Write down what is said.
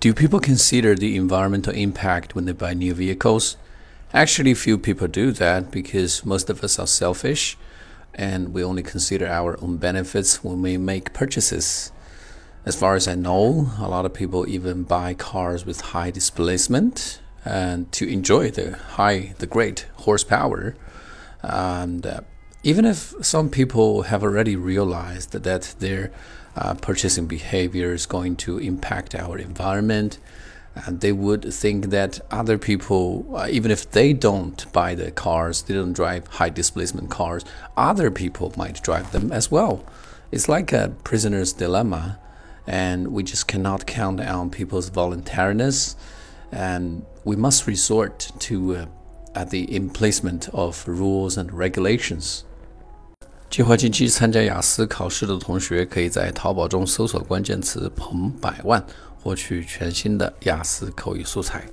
Do people consider the environmental impact when they buy new vehicles? Actually, few people do that because most of us are selfish and we only consider our own benefits when we make purchases. As far as I know, a lot of people even buy cars with high displacement and to enjoy the high, the great horsepower. And uh, even if some people have already realized that their uh, purchasing behavior is going to impact our environment. And they would think that other people, uh, even if they don't buy the cars, they don't drive high displacement cars, other people might drive them as well. It's like a prisoner's dilemma, and we just cannot count on people's voluntariness, and we must resort to uh, the emplacement of rules and regulations. 计划近期参加雅思考试的同学，可以在淘宝中搜索关键词“彭百万”，获取全新的雅思口语素材。